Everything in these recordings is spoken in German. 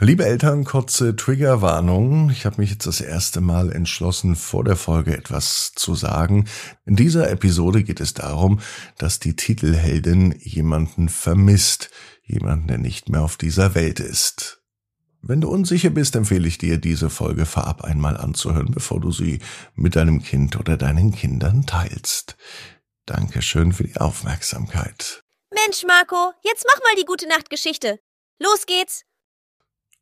Liebe Eltern, kurze Triggerwarnung. Ich habe mich jetzt das erste Mal entschlossen, vor der Folge etwas zu sagen. In dieser Episode geht es darum, dass die Titelheldin jemanden vermisst, jemanden, der nicht mehr auf dieser Welt ist. Wenn du unsicher bist, empfehle ich dir, diese Folge vorab einmal anzuhören, bevor du sie mit deinem Kind oder deinen Kindern teilst. Dankeschön für die Aufmerksamkeit. Mensch, Marco, jetzt mach mal die gute Nachtgeschichte. Los geht's.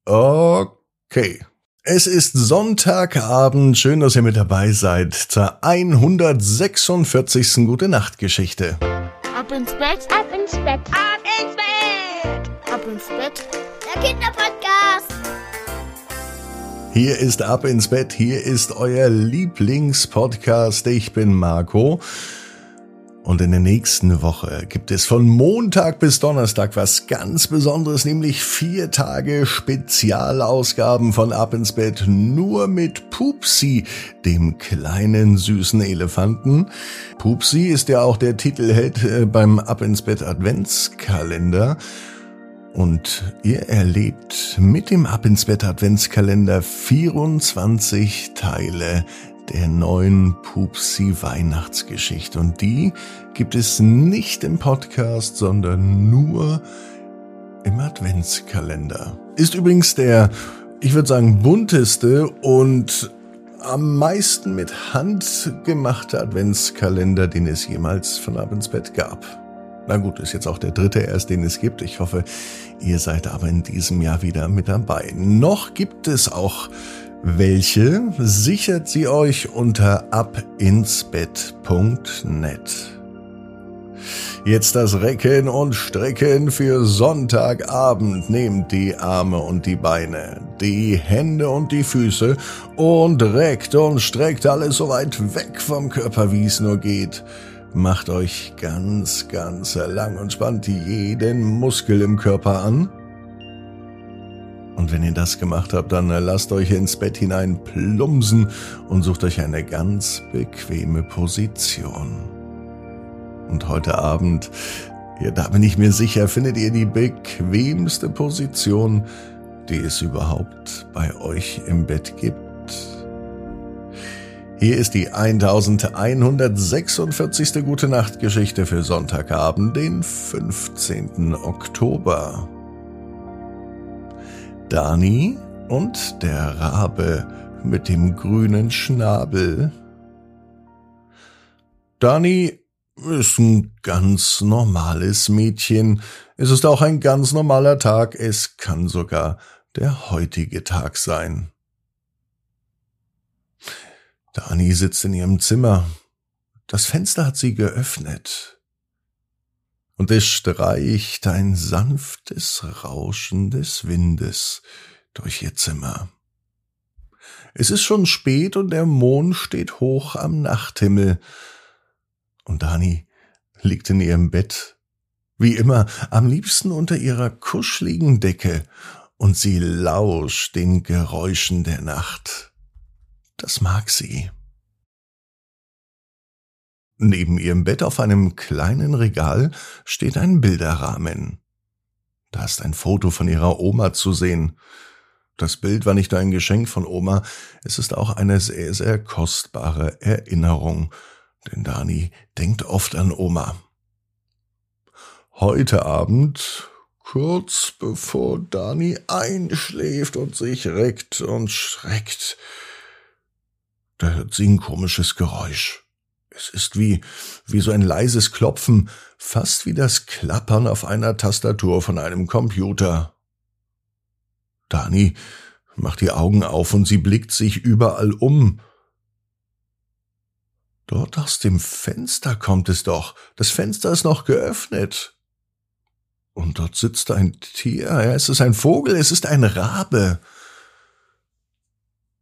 Okay. Es ist Sonntagabend. Schön, dass ihr mit dabei seid zur 146. Gute Nacht Geschichte. Ab ins Bett, Ab ins Bett. Ab ins Bett. ab ins Bett. Der Kinderpodcast. Hier ist Ab ins Bett. Hier ist euer Lieblingspodcast. Ich bin Marco. Und in der nächsten Woche gibt es von Montag bis Donnerstag was ganz Besonderes, nämlich vier Tage Spezialausgaben von Ab ins Bett nur mit Pupsi, dem kleinen süßen Elefanten. Pupsi ist ja auch der Titelheld äh, beim Ab ins Bett Adventskalender. Und ihr erlebt mit dem Ab ins Bett Adventskalender 24 Teile der neuen Pupsi Weihnachtsgeschichte. Und die gibt es nicht im Podcast, sondern nur im Adventskalender. Ist übrigens der, ich würde sagen, bunteste und am meisten mit Hand gemachte Adventskalender, den es jemals von Ab ins Bett gab. Na gut, ist jetzt auch der dritte erst, den es gibt. Ich hoffe, ihr seid aber in diesem Jahr wieder mit dabei. Noch gibt es auch welche sichert sie euch unter abinsbett.net. Jetzt das Recken und Strecken für Sonntagabend. Nehmt die Arme und die Beine, die Hände und die Füße und reckt und streckt alles so weit weg vom Körper, wie es nur geht. Macht euch ganz, ganz lang und spannt jeden Muskel im Körper an. Und wenn ihr das gemacht habt, dann lasst euch ins Bett hinein plumsen und sucht euch eine ganz bequeme Position. Und heute Abend, ja, da bin ich mir sicher, findet ihr die bequemste Position, die es überhaupt bei euch im Bett gibt. Hier ist die 1146. Gute Nacht Geschichte für Sonntagabend, den 15. Oktober. Dani und der Rabe mit dem grünen Schnabel. Dani ist ein ganz normales Mädchen. Es ist auch ein ganz normaler Tag. Es kann sogar der heutige Tag sein. Dani sitzt in ihrem Zimmer. Das Fenster hat sie geöffnet und es streicht ein sanftes Rauschen des Windes durch ihr Zimmer. Es ist schon spät und der Mond steht hoch am Nachthimmel. Und Dani liegt in ihrem Bett, wie immer, am liebsten unter ihrer kuscheligen Decke, und sie lauscht den Geräuschen der Nacht. Das mag sie. Neben ihrem Bett auf einem kleinen Regal steht ein Bilderrahmen. Da ist ein Foto von ihrer Oma zu sehen. Das Bild war nicht nur ein Geschenk von Oma, es ist auch eine sehr, sehr kostbare Erinnerung, denn Dani denkt oft an Oma. Heute Abend, kurz bevor Dani einschläft und sich reckt und schreckt, da hört sie ein komisches Geräusch. Es ist wie, wie so ein leises Klopfen, fast wie das Klappern auf einer Tastatur von einem Computer. Dani macht die Augen auf und sie blickt sich überall um. Dort aus dem Fenster kommt es doch. Das Fenster ist noch geöffnet. Und dort sitzt ein Tier. Ja, es ist ein Vogel, es ist ein Rabe.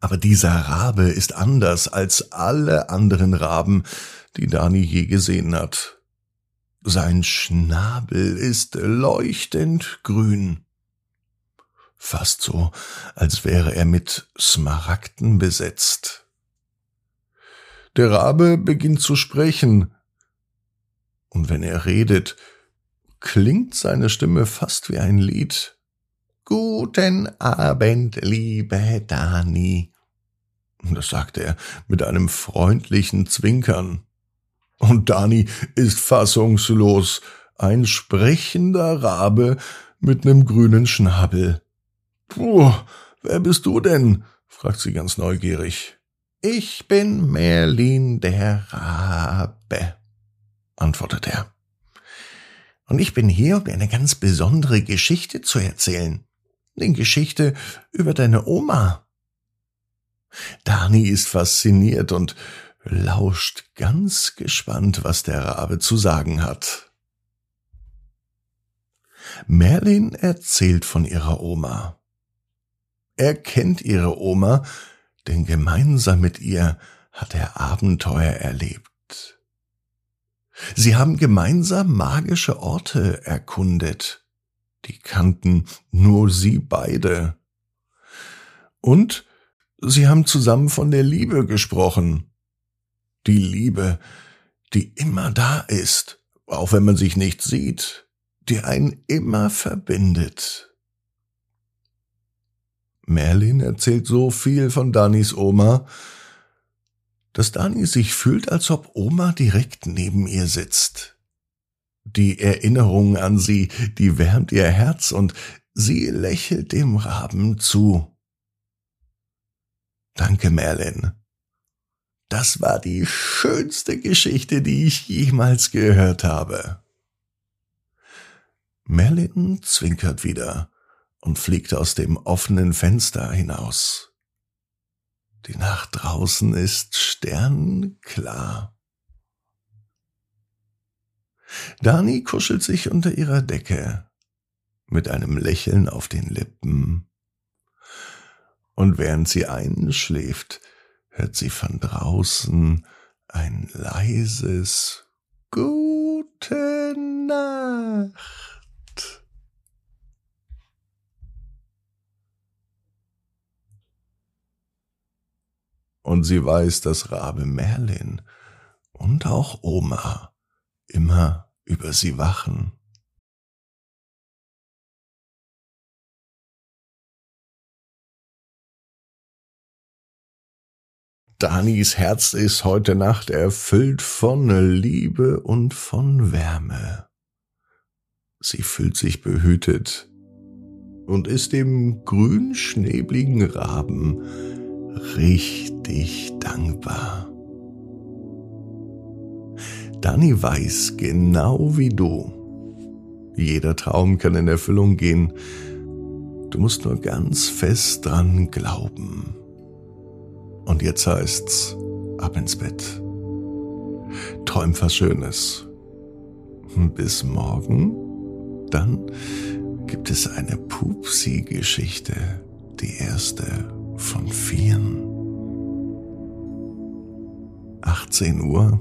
Aber dieser Rabe ist anders als alle anderen Raben, die Dani je gesehen hat. Sein Schnabel ist leuchtend grün. Fast so, als wäre er mit Smaragden besetzt. Der Rabe beginnt zu sprechen, und wenn er redet, klingt seine Stimme fast wie ein Lied. Guten Abend, liebe Dani. Das sagte er mit einem freundlichen Zwinkern. Und Dani ist fassungslos, ein sprechender Rabe mit nem grünen Schnabel. Puh, wer bist du denn? fragt sie ganz neugierig. Ich bin Merlin der Rabe, antwortet er. Und ich bin hier, um dir eine ganz besondere Geschichte zu erzählen den Geschichte über deine Oma. Dani ist fasziniert und lauscht ganz gespannt, was der Rabe zu sagen hat. Merlin erzählt von ihrer Oma. Er kennt ihre Oma, denn gemeinsam mit ihr hat er Abenteuer erlebt. Sie haben gemeinsam magische Orte erkundet die kannten nur sie beide. Und sie haben zusammen von der Liebe gesprochen. Die Liebe, die immer da ist, auch wenn man sich nicht sieht, die einen immer verbindet. Merlin erzählt so viel von Danis Oma, dass Dani sich fühlt, als ob Oma direkt neben ihr sitzt. Die Erinnerung an sie, die wärmt ihr Herz und sie lächelt dem Raben zu. Danke, Merlin. Das war die schönste Geschichte, die ich jemals gehört habe. Merlin zwinkert wieder und fliegt aus dem offenen Fenster hinaus. Die Nacht draußen ist sternklar. Dani kuschelt sich unter ihrer Decke mit einem Lächeln auf den Lippen. Und während sie einschläft, hört sie von draußen ein leises Gute Nacht. Und sie weiß, dass Rabe Merlin und auch Oma immer über sie wachen. Danis Herz ist heute Nacht erfüllt von Liebe und von Wärme. Sie fühlt sich behütet und ist dem grünschnebligen Raben richtig dankbar. Dani weiß genau wie du. Jeder Traum kann in Erfüllung gehen. Du musst nur ganz fest dran glauben. Und jetzt heißt's, ab ins Bett. Träum was Schönes. Bis morgen. Dann gibt es eine Pupsi-Geschichte. Die erste von vieren. 18 Uhr